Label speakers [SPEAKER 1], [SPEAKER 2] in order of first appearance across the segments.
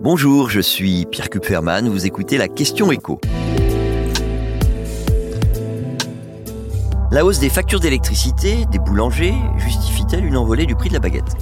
[SPEAKER 1] Bonjour, je suis Pierre Kupferman, vous écoutez la question écho. La hausse des factures d'électricité des boulangers justifie-t-elle une envolée du prix de la baguette?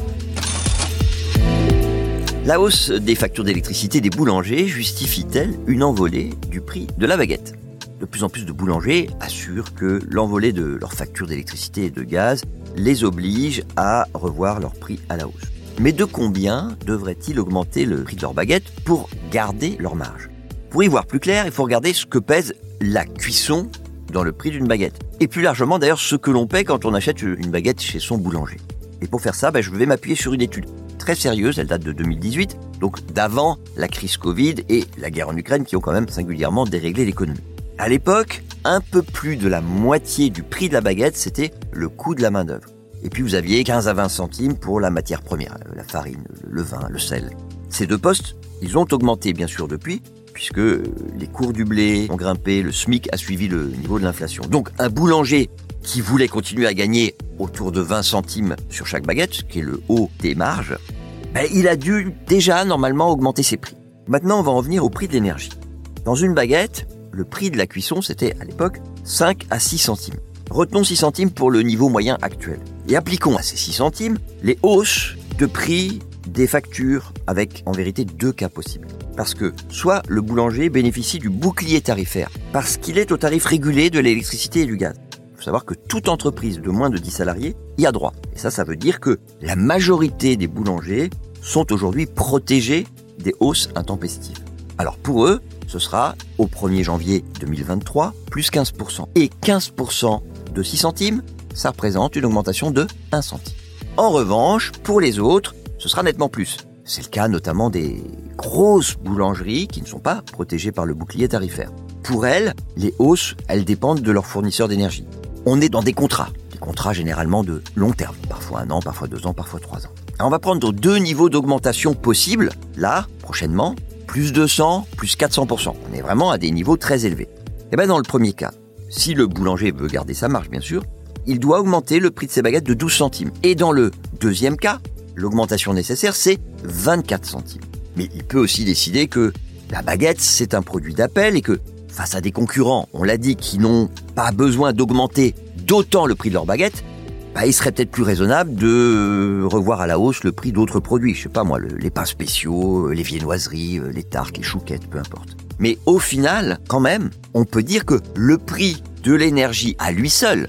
[SPEAKER 1] La hausse des factures d'électricité des boulangers justifie-t-elle une envolée du prix de la baguette? De plus en plus de boulangers assurent que l'envolée de leurs factures d'électricité et de gaz les oblige à revoir leur prix à la hausse. Mais de combien devrait-il augmenter le prix de leur baguette pour garder leur marge? Pour y voir plus clair, il faut regarder ce que pèse la cuisson dans le prix d'une baguette. Et plus largement d'ailleurs ce que l'on paie quand on achète une baguette chez son boulanger. Et pour faire ça, ben, je vais m'appuyer sur une étude très sérieuse, elle date de 2018, donc d'avant la crise Covid et la guerre en Ukraine qui ont quand même singulièrement déréglé l'économie. À l'époque, un peu plus de la moitié du prix de la baguette, c'était le coût de la main-d'œuvre. Et puis vous aviez 15 à 20 centimes pour la matière première, la farine, le vin, le sel. Ces deux postes, ils ont augmenté bien sûr depuis, puisque les cours du blé ont grimpé, le SMIC a suivi le niveau de l'inflation. Donc un boulanger qui voulait continuer à gagner autour de 20 centimes sur chaque baguette, qui est le haut des marges, ben, il a dû déjà normalement augmenter ses prix. Maintenant, on va en venir au prix de l'énergie. Dans une baguette, le prix de la cuisson, c'était à l'époque 5 à 6 centimes. Retenons 6 centimes pour le niveau moyen actuel. Et appliquons à ces 6 centimes les hausses de prix des factures avec en vérité deux cas possibles. Parce que soit le boulanger bénéficie du bouclier tarifaire, parce qu'il est au tarif régulé de l'électricité et du gaz. Il faut savoir que toute entreprise de moins de 10 salariés y a droit. Et ça, ça veut dire que la majorité des boulangers sont aujourd'hui protégés des hausses intempestives. Alors pour eux, ce sera au 1er janvier 2023 plus 15%. Et 15% de 6 centimes, ça représente une augmentation de 1 centime. En revanche, pour les autres, ce sera nettement plus. C'est le cas notamment des grosses boulangeries qui ne sont pas protégées par le bouclier tarifaire. Pour elles, les hausses, elles dépendent de leurs fournisseurs d'énergie. On est dans des contrats, des contrats généralement de long terme, parfois un an, parfois deux ans, parfois trois ans. on va prendre deux niveaux d'augmentation possibles, là, prochainement, plus 200, plus 400%. On est vraiment à des niveaux très élevés. Et eh bien dans le premier cas, si le boulanger veut garder sa marge bien sûr, il doit augmenter le prix de ses baguettes de 12 centimes. Et dans le deuxième cas, l'augmentation nécessaire c'est 24 centimes. Mais il peut aussi décider que la baguette c'est un produit d'appel et que face à des concurrents, on l'a dit, qui n'ont pas besoin d'augmenter d'autant le prix de leur baguette, bah, il serait peut-être plus raisonnable de revoir à la hausse le prix d'autres produits. Je sais pas moi, les pains spéciaux, les viennoiseries, les tartes, les chouquettes, peu importe. Mais au final, quand même, on peut dire que le prix de l'énergie à lui seul